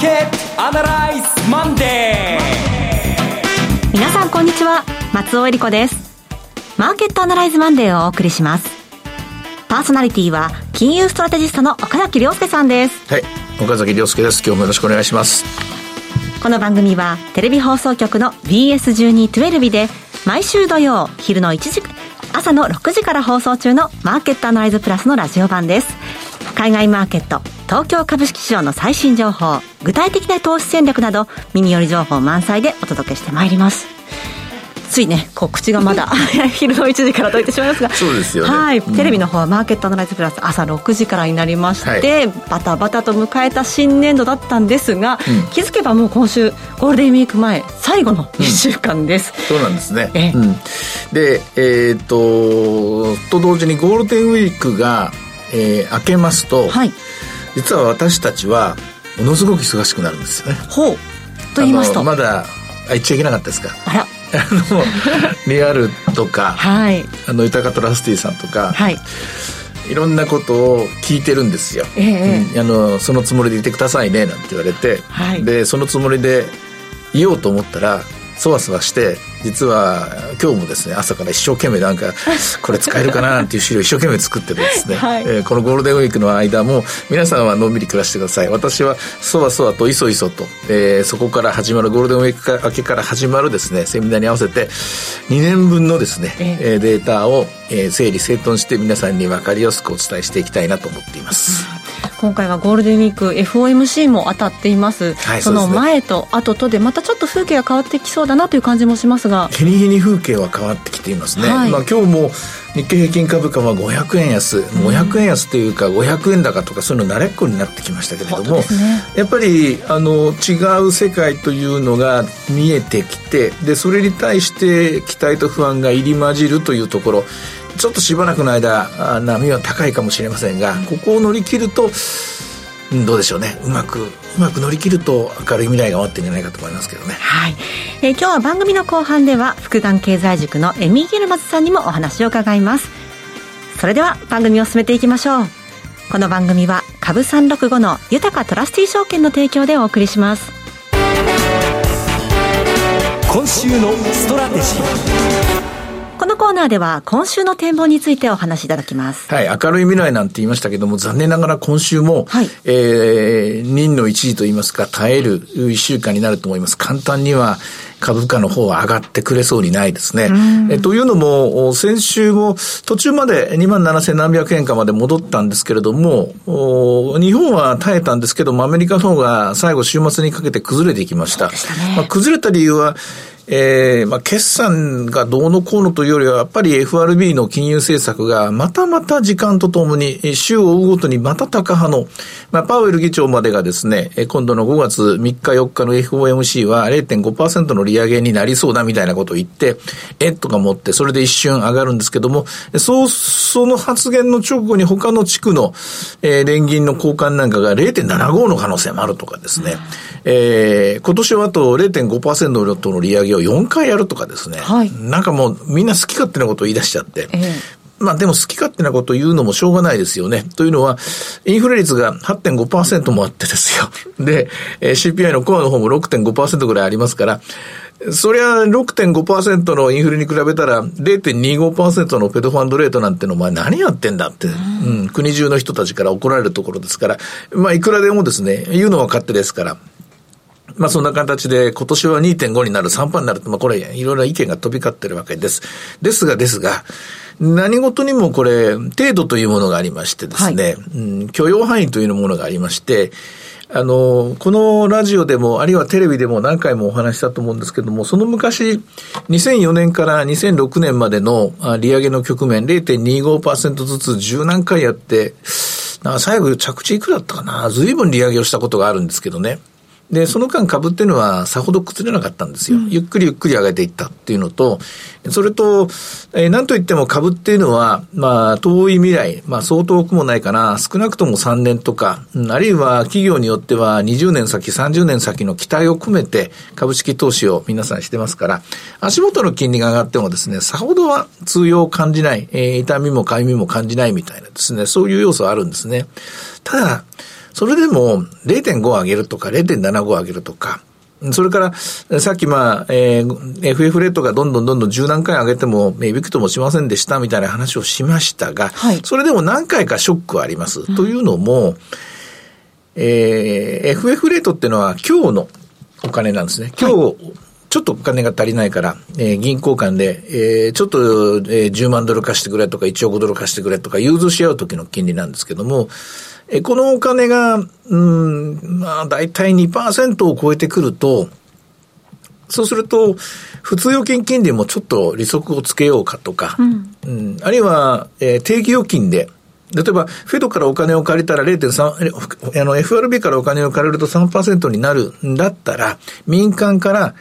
ーケットアナライズマンデー。皆さんこんにちは。松尾恵理子です。マーケットアナライズマンデーをお送りします。パーソナリティは金融ストラテジストの岡崎亮介さんです。はい。岡崎亮介です。今日もよろしくお願いします。この番組はテレビ放送局の BS1212 で毎週土曜昼の1時朝の6時から放送中のマーケットアナライズプラスのラジオ版です海外マーケット東京株式市場の最新情報具体的な投資戦略など耳寄り情報満載でお届けしてまいります。ついね、告知がまだ 昼の1時からと言ってしまいますが、そうですよね。はい、うん、テレビの方はマーケットアナライズプラス朝6時からになりまして、はい、バタバタと迎えた新年度だったんですが、うん、気づけばもう今週ゴールデンウィーク前最後の1週間です。うん、そうなんですね。えで、えー、っとと同時にゴールデンウィークがえー、明けますと、はい、実は私たちはものすごく忙しくなるんですよね。ほう。と言いますと。まだ言っちゃいけなかったですか？あら。あのリアルとか、はい、あの豊かトラスティさんとか、はい、いろんなことを聞いてるんですよ、えー、うん、あのそのつもりでいてくださいねなんて言われて、はい、でそのつもりでいようと思ったらそわそわして実は今日もですね朝から一生懸命なんか これ使えるかななんていう資料を一生懸命作ってですね、はい、えー、このゴールデンウィークの間も皆さんはのんびり暮らしてください。私はそわそわといそいそと、えー、そこから始まるゴールデンウィーク明けから始まるですねセミナーに合わせて2年分のですね、えー、データを、えー、整理整頓して皆さんに分かりやすくお伝えしていきたいなと思っています。今回はゴールデンウィーク FOMC も当たっています、はい、その前と後とでまたちょっと風景が変わってきそうだなという感じもしますが。日に日に風景は変わってきていますね、はい、まあ、今日も日経平均株価は500円安、500円安というか500円高とかそういうの慣れっこになってきましたけれども、ね、やっぱりあの違う世界というのが見えてきてでそれに対して期待と不安が入り混じるというところちょっとしばらくの間波は高いかもしれませんがここを乗り切るとどうでしょうね。うまくうまく乗り切ると明るい未来が待ってるんじゃないかと思いますけどね。はい、えー、今日は番組の後半では福眼経済塾のエミギルマズさんにもお話を伺います。それでは番組を進めていきましょう。この番組は株365の豊かトラスティ証券の提供でお送りします。今週のストラテジーこのコーナーでは今週の展望についてお話しいただきます。はい、明るい未来なんて言いましたけども、残念ながら今週も、はい、えー、任の一時と言いますか、耐える一週間になると思います。簡単には、株価の方は上がってくれそうにないですね。えというのも、先週も途中まで2万7千何百円かまで戻ったんですけれども、日本は耐えたんですけども、アメリカの方が最後週末にかけて崩れていきました。ね、まあ、崩れた理由は、えー、まあ、決算がどうのこうのというよりは、やっぱり FRB の金融政策がまたまた時間とともに、週を追うごとにまた高派の、まあ、パウエル議長までがですね、今度の5月3日4日の FOMC は0.5%の利上げになりそうだみたいなことを言って、えっとか持って、それで一瞬上がるんですけども、そう、その発言の直後に他の地区の、えー、連銀の交換なんかが0.75の可能性もあるとかですね、えー、今年はあと0.5%の利上げを4回やるとかですね、はい、なんかもうみんな好き勝手なことを言い出しちゃって、えーまあでも好き勝手なことを言うのもしょうがないですよね。というのは、インフレ率が8.5%もあってですよ。で、CPI のコアの方も6.5%ぐらいありますから、そりゃ6.5%のインフレに比べたら0.25%のペドファンドレートなんてのお前何やってんだって、うん、国中の人たちから怒られるところですから、まあいくらでもですね、言うのは勝手ですから、まあそんな形で今年は2.5になる、3%になると、まあこれいろいろな意見が飛び交ってるわけです。ですがですが、何事にもこれ、程度というものがありましてですね、はい、うん、許容範囲というものがありまして、あの、このラジオでも、あるいはテレビでも何回もお話したと思うんですけども、その昔、2004年から2006年までの利上げの局面、0.25%ずつ十何回やって、最後着地いくらだったかな随分利上げをしたことがあるんですけどね。で、その間株っていうのはさほど崩れなかったんですよ。うん、ゆっくりゆっくり上げていったっていうのと、それと、えー、なんといっても株っていうのは、まあ、遠い未来、まあ、相当くもないかな、少なくとも3年とか、あるいは企業によっては20年先、30年先の期待を込めて株式投資を皆さんしてますから、足元の金利が上がってもですね、さほどは通用を感じない、えー、痛みも痒みも感じないみたいなですね、そういう要素はあるんですね。ただ、それでも0.5上げるとか0.75上げるとか、それから、さっきまあ、えー、FF レートがどんどんどんどん十何回上げても、ビクともしませんでしたみたいな話をしましたが、はい、それでも何回かショックはあります。うん、というのも、えー、FF レートっていうのは今日のお金なんですね。今日、はいちょっとお金が足りないから、えー、銀行間で、えー、ちょっと、えー、10万ドル貸してくれとか1億ドル貸してくれとか融通し合う時の金利なんですけども、えー、このお金が、うん、まあ、だいたい2%を超えてくると、そうすると、普通預金金利もちょっと利息をつけようかとか、うん、うん、あるいは、えー、定期預金で、例えば、フェドからお金を借りたら0.3、あの、FRB からお金を借りると3%になるんだったら、民間から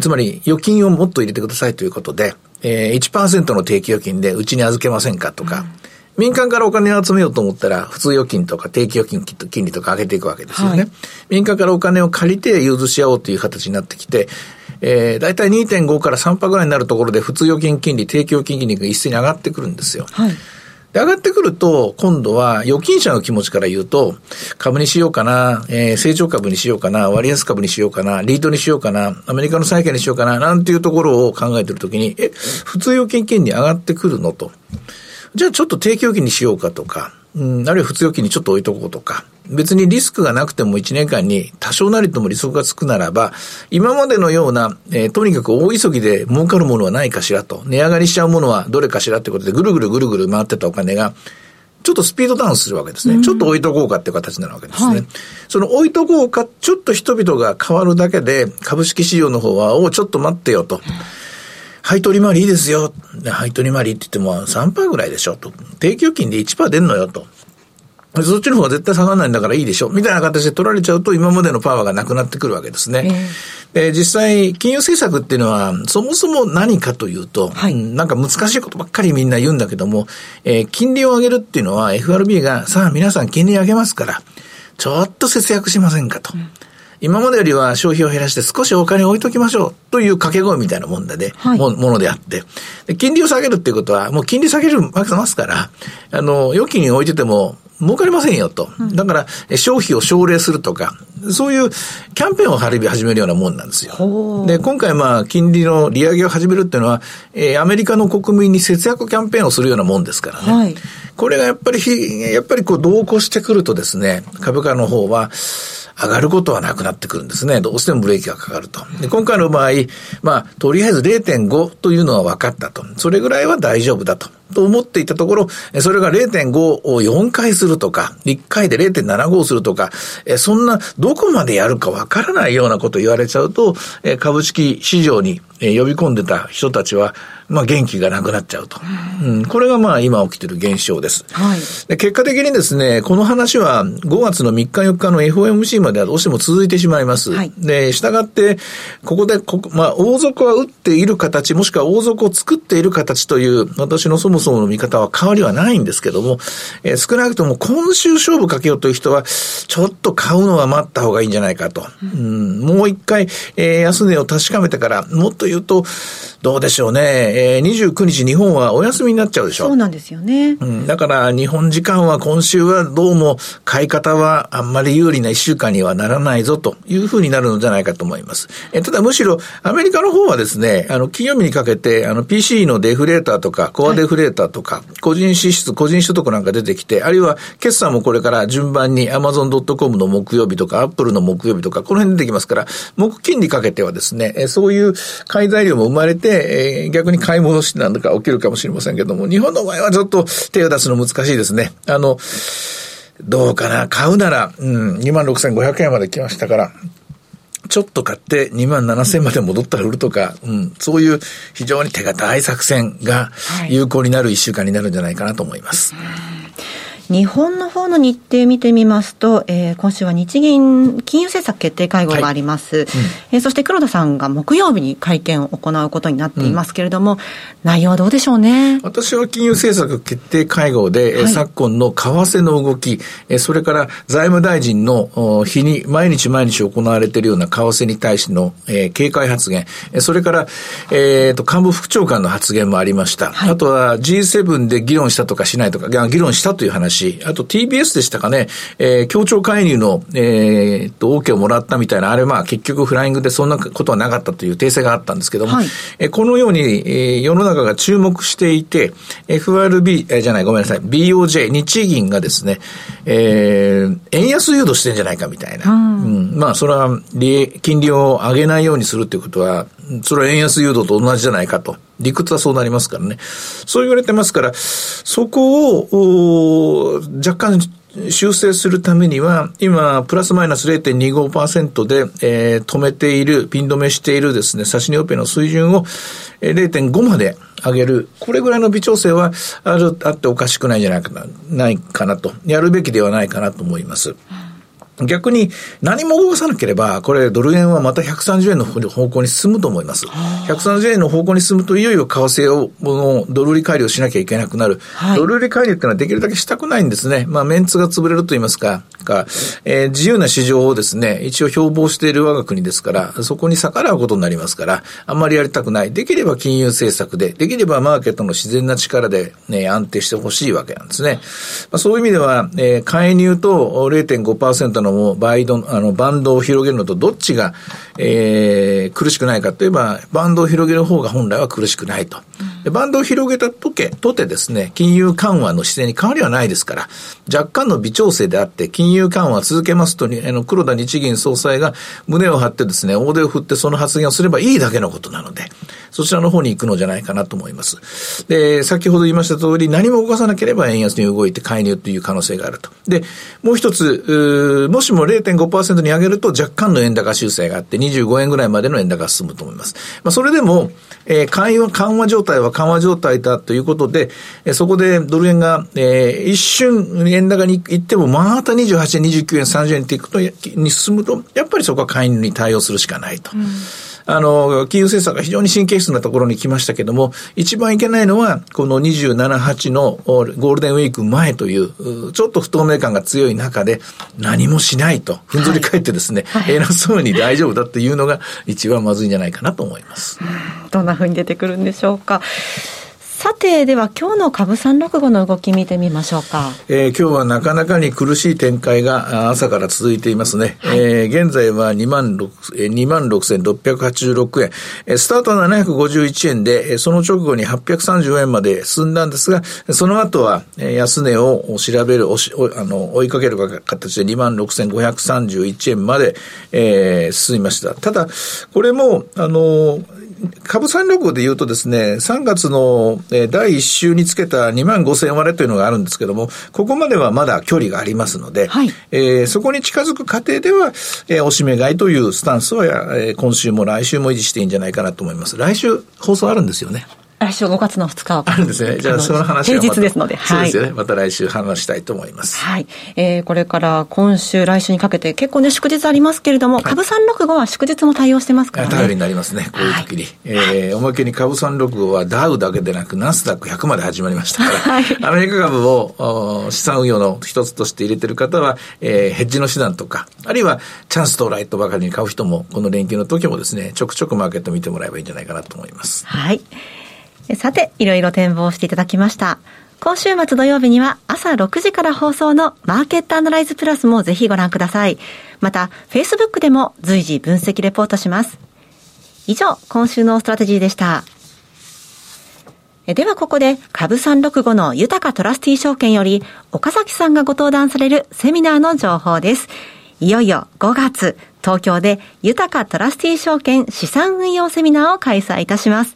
つまり預金をもっと入れてくださいということで、えー、1%の定期預金でうちに預けませんかとか、うん、民間からお金を集めようと思ったら、普通預金とか定期預金金利とか上げていくわけですよね。はい、民間からお金を借りて融通し合おうという形になってきて、えー、大体2.5から3%ぐらいになるところで普通預金金利、定期預金金利が一斉に上がってくるんですよ。はいで、上がってくると、今度は預金者の気持ちから言うと、株にしようかな、えー、成長株にしようかな、割安株にしようかな、リートにしようかな、アメリカの債券にしようかな、なんていうところを考えてるときに、え、普通預金金利上がってくるのと。じゃあちょっと定期預金にしようかとか、うん、あるいは普通預金にちょっと置いとこうとか、別にリスクがなくても1年間に多少なりとも利息がつくならば、今までのような、えー、とにかく大急ぎで儲かるものはないかしらと、値上がりしちゃうものはどれかしらってことでぐるぐるぐるぐる回ってたお金が、ちょっとスピードダウンするわけですね。うん、ちょっと置いとこうかっていう形になるわけですね。はい、その置いとこうか、ちょっと人々が変わるだけで、株式市場の方は、おちょっと待ってよと。配当利回りいいですよ。配当利回りって言っても3%ぐらいでしょと。定期預金で1%出んのよと。そっちの方が絶対下がらないんだからいいでしょ。みたいな形で取られちゃうと今までのパワーがなくなってくるわけですね。えー、実際、金融政策っていうのは、そもそも何かというと、はい、なんか難しいことばっかりみんな言うんだけども、えー、金利を上げるっていうのは FRB が、さあ皆さん金利上げますから、ちょっと節約しませんかと。うん今までよりは消費を減らして少しお金を置いときましょうという掛け声みたいなもんで、はい、ものであって、金利を下げるっていうことは、もう金利下げるわけますから、あの、預金に置いてても、儲かりませんよと。だから、消費を奨励するとか、そういうキャンペーンを張り始めるようなもんなんですよ。で、今回まあ、金利の利上げを始めるっていうのは、えー、アメリカの国民に節約キャンペーンをするようなもんですからね。はい、これがやっぱり、やっぱりこう、同行してくるとですね、株価の方は、上がることはなくなってくるんですね。どうしてもブレーキがかかると。で今回の場合、まあ、とりあえず0.5というのは分かったと。それぐらいは大丈夫だと。と思っていたところ、それが0.5を4回するとか、1回で0.75するとか、そんなどこまでやるかわからないようなこと言われちゃうと、株式市場に呼び込んでた人たちは、まあ元気がなくなっちゃうと。うん、これがまあ今起きてる現象です。はい、で結果的にですね、この話は5月の3日4日の FOMC まではどうしても続いてしまいます。はい、で、従って、ここでここ、まあ王族は打っている形、もしくは王族を作っている形という、私のそもそもの見方は変わりはないんですけども、えー、少なくとも今週勝負かけようという人は、ちょっと買うのは待った方がいいんじゃないかと。うん、もう一回、えー、安値を確かめてから、もっと言うと、どうでしょうね。えー、29日日本はお休みになっちゃうでしょ。そうなんですよね。うん、だから日本時間は今週はどうも買い方はあんまり有利な一週間にはならないぞというふうになるのじゃないかと思います。えただむしろアメリカの方はですね、あの金曜日にかけてあの PC のデフレーターとかコアデフレーターとか、個人支出、個人所得なんか出てきて、あるいは決算もこれから順番に Amazon.com の木曜日とか Apple の木曜日とかこの辺出てきますから、木金にかけてはですね、そういう買い材料も生まれて、逆に買い戻しなんか起きるかもしれませんけども、日本の場合はちょっと手を出すの難しいですね。あの、どうかな、買うなら、うん、26,500円まで来ましたから、ちょっと買って2万7千まで戻ったら売るとか、うん、そういう非常に手堅い作戦が有効になる1週間になるんじゃないかなと思います。はい日本の方の日程見てみますと、えー、今週は日銀金融政策決定会合があります、はい。うん、えー、そして黒田さんが木曜日に会見を行うことになっていますけれども、うん、内容はどうでしょうね？私は金融政策決定会合で、はい、昨今の為替の動き、それから財務大臣の日に毎日毎日行われているような為替に対しての、えー、警戒発言、それから、えーと、幹部副長官の発言もありました、はい、あとは G7 で議論したとかしないとか、議論したという話し、あと TBS でしたかね、えー、協調介入の、えー、と、OK をもらったみたいな、あれまあ結局フライングでそんなことはなかったという訂正があったんですけども、はい、えー、このように、えー、世の中が注目していて、FRB、えー、じゃない、ごめんなさい、BOJ、日銀がですね、えー、円安誘導してんじゃないかみたいな。うん、うん、まあ、それは、金利を上げないようにするっていうことは、それは円安誘導と同じじゃないかと。理屈はそうなりますからね。そう言われてますから、そこを、若干、修正するためには、今、プラスマイナス0.25%で、えー、止めている、ピン止めしているですね、差し値オペの水準を、えー、0.5まで上げる。これぐらいの微調整はある、あっておかしくないんじゃないかな、ないかなと。やるべきではないかなと思います。逆に何も動かさなければ、これドル円はまた130円の方向に進むと思います。130円の方向に進むといよいよ為替を、のドル売り改良しなきゃいけなくなる。はい、ドル売り改良っていうのはできるだけしたくないんですね。まあメンツが潰れると言いますか、か、えー、自由な市場をですね、一応標榜している我が国ですから、そこに逆らうことになりますから、あんまりやりたくない。できれば金融政策で、できればマーケットの自然な力で、ね、安定してほしいわけなんですね。まあ、そういう意味では、えー、介入と0.5%ののバイド、あの、バンドを広げるのとどっちが、えー、苦しくないかといえば、バンドを広げる方が本来は苦しくないと。でバンドを広げたとけ、とてですね、金融緩和の姿勢に変わりはないですから、若干の微調整であって、金融緩和を続けますと、あの、黒田日銀総裁が胸を張ってですね、大手を振ってその発言をすればいいだけのことなので、そちらの方に行くのじゃないかなと思います。で、先ほど言いました通り、何も動かさなければ円安に動いて介入という可能性があると。で、もう一つ、もしも0.5%に上げると若干の円高修正があって、25円ぐらいまでの円高が進むと思います。まあ、それでも、えー、緩和、緩和状態は緩和状態だということで、え、そこでドル円が、えー、一瞬円高に行っても、また28円、29円、30円っていくと、に進むと、やっぱりそこは介入に対応するしかないと。うんあの、金融政策が非常に神経質なところに来ましたけども、一番いけないのは、この27、8のゴールデンウィーク前という、ちょっと不透明感が強い中で、何もしないと、ふんぞり返ってですね、はい、偉そうに大丈夫だっていうのが一番まずいんじゃないかなと思います。どんなふうに出てくるんでしょうか。さて、では今日の株三六五の動き見てみましょうか。えー、今日はなかなかに苦しい展開が朝から続いていますね。はい、えー、現在は2万6、2万6686円。えー、スタートは751円で、その直後に830円まで進んだんですが、その後は安値を調べる、あの、追いかける形で2万6531円まで、えー、進みました。ただ、これも、あの、株三六で言うとですね、3月の第1週につけた2万5千割れというのがあるんですけども、ここまではまだ距離がありますので、はい、えー、そこに近づく過程では、えー、おしめ買いというスタンスは、えー、今週も来週も維持していいんじゃないかなと思います。来週放送あるんですよね。来週5月の2日あるんですね。じゃあその話は平日ですので。そうですよね。また来週話したいと思います。はい。えー、これから今週、来週にかけて結構ね、祝日ありますけれども、はい、株365は祝日も対応してますからね。頼りになりますね、こういう時に。はい、えー、おまけに株365はダウだけでなく、ナスダック100まで始まりましたから、はい、アメリカ株を資産運用の一つとして入れてる方は、えー、ヘッジの手段とか、あるいはチャンス到来とばかりに買う人も、この連休の時もですね、ちょくちょくマーケット見てもらえばいいんじゃないかなと思います。はい。さて、いろいろ展望していただきました。今週末土曜日には朝6時から放送のマーケットアナライズプラスもぜひご覧ください。また、Facebook でも随時分析レポートします。以上、今週のストラテジーでした。ではここで株365の豊かトラスティー証券より岡崎さんがご登壇されるセミナーの情報です。いよいよ5月、東京で豊かトラスティー証券資産運用セミナーを開催いたします。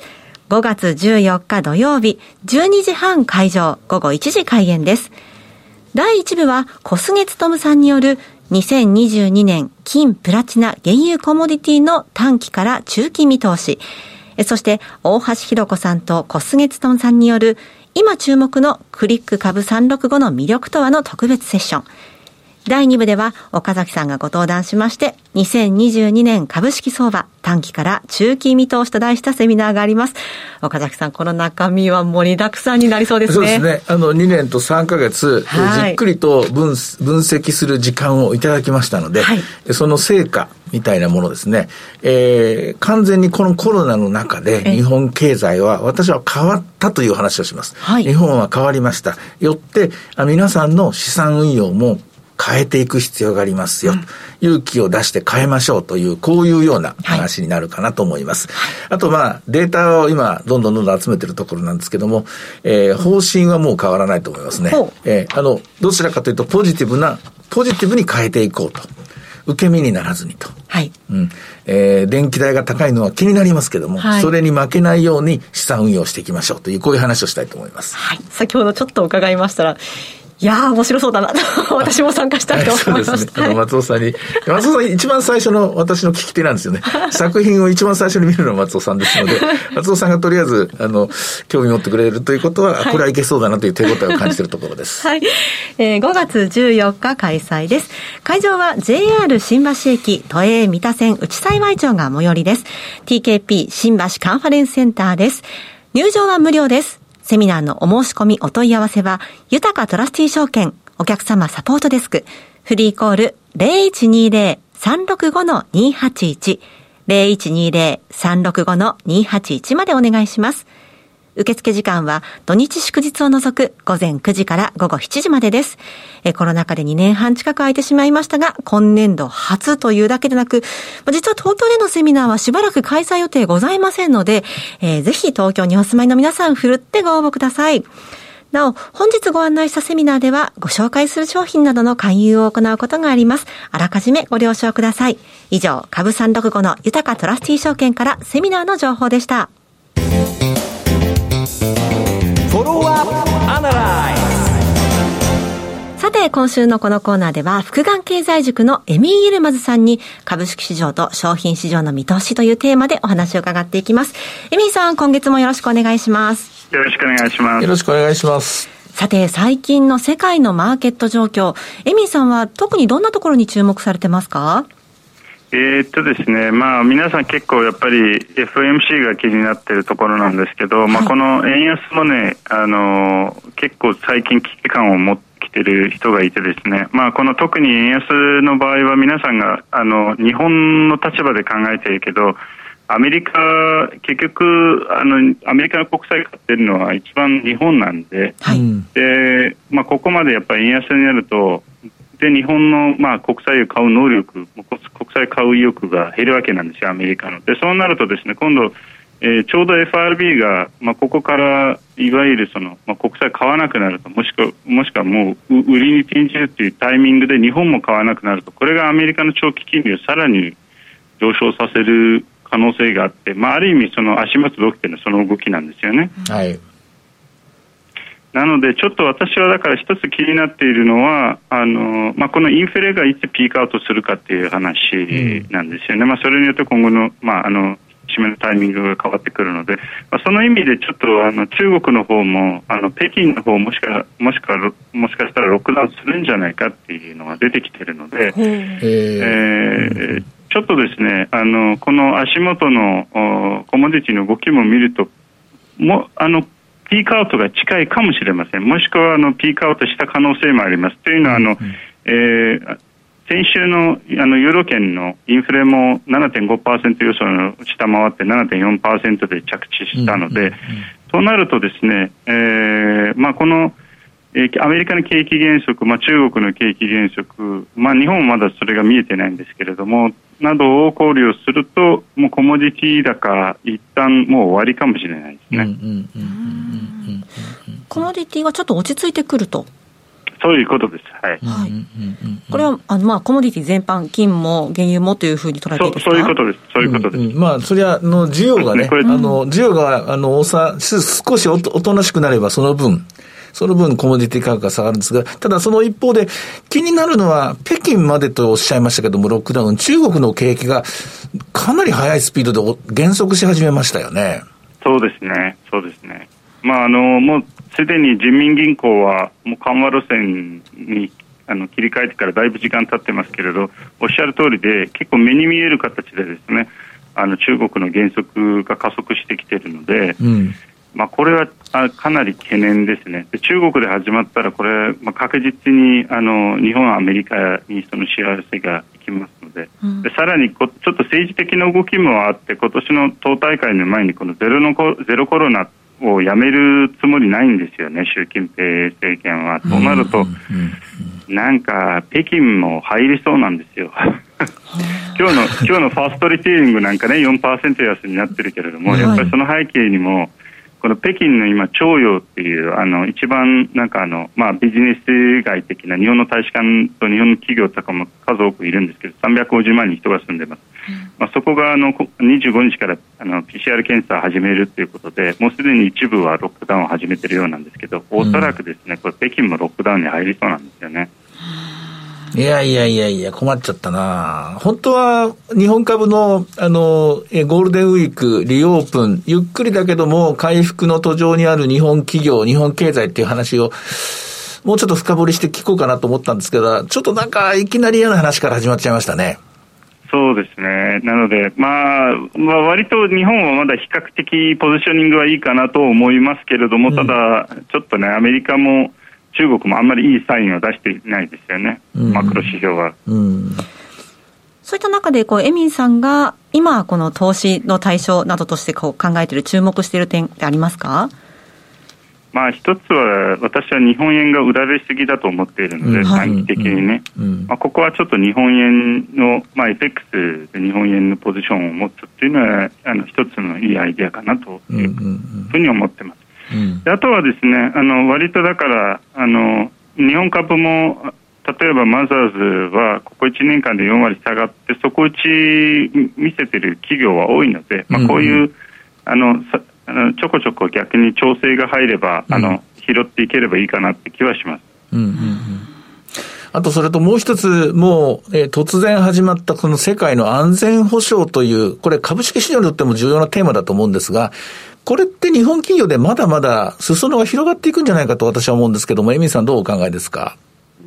5月14日土曜日、12時半会場、午後1時開演です。第1部は小菅務さんによる2022年金プラチナ原油コモディティの短期から中期見通し。そして大橋弘子さんと小菅務さんによる今注目のクリック株365の魅力とはの特別セッション。第2部では岡崎さんがご登壇しまして、2022年株式相場短期から中期見通しと題したセミナーがあります。岡崎さん、この中身は盛りだくさんになりそうですね。そうですね。あの、2年と3ヶ月、はい、じっくりと分分析する時間をいただきましたので、はい、その成果みたいなものですね、えー、完全にこのコロナの中で日本経済は私は変わったという話をします。はい、日本は変わりました。よって、皆さんの資産運用も変えていく必要がありますよ。うん、勇気を出して変えましょうという、こういうような話になるかなと思います。はい、あとまあ、データを今、どんどんどんどん集めてるところなんですけども、えー、方針はもう変わらないと思いますね。えー、あの、どちらかというと、ポジティブな、ポジティブに変えていこうと。受け身にならずにと。はい。うん。えー、電気代が高いのは気になりますけども、はい、それに負けないように資産運用していきましょうという、こういう話をしたいと思います。はい。先ほどちょっと伺いましたら、いやー、面白そうだなと、私も参加したいと思いました。そうですね。あの、松尾さんに、松尾さん一番最初の私の聞き手なんですよね。作品を一番最初に見るのは松尾さんですので、松尾さんがとりあえず、あの、興味持ってくれるということは、はい、これはいけそうだなという手応えを感じているところです。はい。えー、5月14日開催です。会場は JR 新橋駅都営三田線内幸町が最寄りです。TKP 新橋カンファレンスセンターです。入場は無料です。セミナーのお申し込みお問い合わせは、豊かトラスティ証券お客様サポートデスク、フリーコール0120-365-281、0120-365-281までお願いします。受付時間は土日祝日を除く午前9時から午後7時までです。えコロナ禍で2年半近く空いてしまいましたが、今年度初というだけでなく、実は東京でのセミナーはしばらく開催予定ございませんので、えー、ぜひ東京にお住まいの皆さん、ふるってご応募ください。なお、本日ご案内したセミナーでは、ご紹介する商品などの勧誘を行うことがあります。あらかじめご了承ください。以上、株365の豊かトラスティ証券からセミナーの情報でした。さて、今週のこのコーナーでは、福眼経済塾のエミー・イルマズさんに、株式市場と商品市場の見通しというテーマでお話を伺っていきます。エミーさん、今月もよろしくお願いします。よろしくお願いします。よろしくお願いします。さて、最近の世界のマーケット状況、エミーさんは特にどんなところに注目されてますか？えー、っとですね、まあ皆さん結構やっぱり FMC が気になっているところなんですけど、はい、まあこの円安もね、あの結構最近危機感を持ってきてる人がいてですね、まあこの特に円安の場合は皆さんがあの日本の立場で考えているけど、アメリカ、結局あの、アメリカの国債買ってるのは一番日本なんで、はい、でまあ、ここまでやっぱり円安になると、で日本の、まあ、国債を買う能力、国債買う意欲が減るわけなんですよ、アメリカの。でそうなるとですね今度、えー、ちょうど FRB が、まあ、ここからいわゆるその、まあ、国債買わなくなるともしくもしくはもう売りに転じるというタイミングで日本も買わなくなるとこれがアメリカの長期金利をさらに上昇させる可能性があって、まあ、ある意味その足元で起きているのはその動きなんですよね。はいなので、ちょっと私はだから一つ気になっているのは、あのまあ、このインフレがいつピークアウトするかっていう話なんですよね、うん、まあ、それによって今後の,、まあ、あの締めのタイミングが変わってくるので、まあ、その意味でちょっとあの中国の方もあの北京の方もしかもしかもしかしたらロックダウンするんじゃないかっていうのが出てきているので、えー、ちょっとですねあのこの足元のコモディティの動きも見るともあのピークアウトが近いかもしれません。もしくはあのピークアウトした可能性もあります。というのはあの、うん、えー、先週のあのユーロ圏のインフレも7.5%予想の下回って7.4%で着地したので、となるとですね、えーまあ、このえー、アメリカの景気減速、まあ、中国の景気減速、まあ、日本はまだそれが見えてないんですけれども、などを考慮すると、もうコモディティ高、一旦もう終わりかもしれないですね。コモディティはちょっと落ち着いてくると。そういうことです。はい。はい、これは、あの、まあ、コモディティ全般、金も原油もというふうに捉えていいですか？そういうことです。そういうことです。うんうん、まあ、それは、の、需要がね、ねあの、需要が、あの、おさ、少しおとなしくなれば、その分、その分コモディティ価格が下がるんですが、ただその一方で気になるのは、北京までとおっしゃいましたけども、ロックダウン、中国の景気がかなり速いスピードで減速し始めましたよね。そうですね、そうですね。まあ、あの、もうすでに人民銀行はもう緩和路線にあの切り替えてからだいぶ時間経ってますけれどおっしゃる通りで結構目に見える形でですねあの中国の減速が加速してきているので、うん、まあ、これはかなり懸念ですね。で中国で始まったらこれ、まあ、確実にあの日本、アメリカにその幸せがいきますので。うん、でさらにこちょっと政治的な動きもあって今年の党大会の前にこのゼロのゼロコロナをやめるつもりないんですよね、習近平政権は。そうなると、なんか北京も入りそうなんですよ。今日の今日のファーストリテイリングなんかね4%安になってるけれども、やっぱりその背景にもこの北京の今、徴用っていうあの一番なんかあの、まあ、ビジネス街的な日本の大使館と日本の企業とかも数多くいるんですけど350万人人が住んでます、うん、まあ、そこがあの25日からあの PCR 検査を始めるということでもうすでに一部はロックダウンを始めているようなんですけどおそらくですねこれ北京もロックダウンに入りそうなんですよね。いやいやいやいや、困っちゃったな本当は日本株の、あの、えゴールデンウィーク、リオープン、ゆっくりだけども回復の途上にある日本企業、日本経済っていう話を、もうちょっと深掘りして聞こうかなと思ったんですけど、ちょっとなんかいきなり嫌な話から始まっちゃいましたね。そうですね。なので、まあ、まあ、割と日本はまだ比較的ポジショニングはいいかなと思いますけれども、ただ、ちょっとね、アメリカも、中国もあんまりいいサインを出していないですよね、うん、マクロ指標は。うん、そういった中でこう、エミンさんが今、この投資の対象などとしてこう考えている、注目している点ってありますか？まあ、一つは私は日本円が売られすぎだと思っているので、短期的にね、まあ、ここはちょっと日本円の、まあ、FX で日本円のポジションを持つっていうのはあの一つのいいアイデアかなというふうに思ってます。であとはですねあの割とだからあの日本株も例えばマザーズはここ1年間で4割下がって底打ち見せてる企業は多いので、まあ、こういう、うんうん、あのあのちょこちょこ逆に調整が入れば、うん、あの拾っていければいいかなって気はします。うんうんうんあとそれともう一つ、もう、えー、突然始まったこの世界の安全保障という、これ株式市場にとっても重要なテーマだと思うんですが、これって日本企業でまだまだ裾野が広がっていくんじゃないかと私は思うんですけども、エミさんどうお考えですか？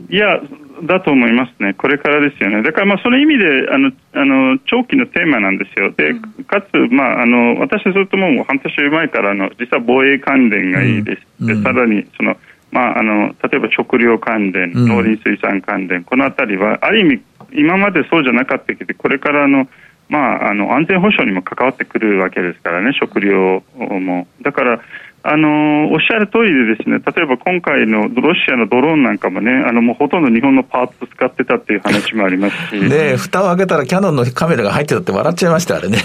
いや、だと思いますね、これからですよね、だからまあその意味であのあの長期のテーマなんですよ、でかつ、まあ、あの私はずっともう半年前からの実は防衛関連がいいです、うん、でさらにその、まあ、あの例えば食料関連、農林水産関連、このあたりはある意味、今までそうじゃなかったけど、これからのまあ、あの安全保障にも関わってくるわけですからね、食料も。だからあのおっしゃる通りでですね例えば今回のロシアのドローンなんかもねあのもうほとんど日本のパーツ使ってたっていう話もありますし。で蓋を開けたらキャノンのカメラが入ってたって笑っちゃいましたあれね。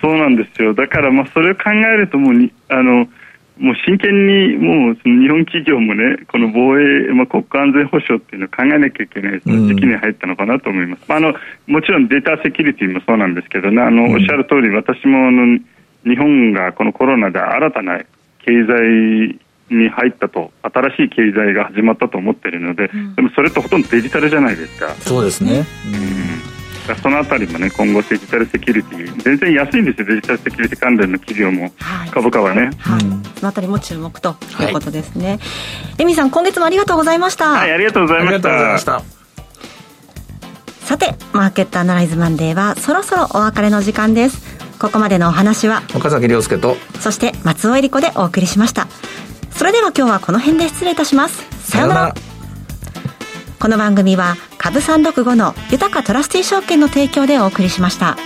そうなんですよ。だからまあそれを考えるともうにあのもう真剣にもうその日本企業もね、この防衛、まあ、国家安全保障っていうのを考えなきゃいけない時期に入ったのかなと思います。うん、まあ、あのもちろんデータセキュリティもそうなんですけどね、あの、おっしゃる通り、私もあの日本がこのコロナで新たな経済に入ったと、新しい経済が始まったと思っているので、うん、でもそれってほとんどデジタルじゃないですか。そうですね。うんそのあたりもね今後デジタルセキュリティ全然安いんですよデジタルセキュリティ関連の企業も、はい、株価はね、はい、そのあたりも注目ということですね、はい、エミさん今月もありがとうございました。はいありがとうございました。さてマーケットアナライズマンデーはそろそろお別れの時間です。ここまでのお話は岡崎亮介とそして松尾恵理子でお送りしました。それでは今日はこの辺で失礼いたします。さようなら。この番組は株365の豊かトラスティ証券の提供でお送りしました。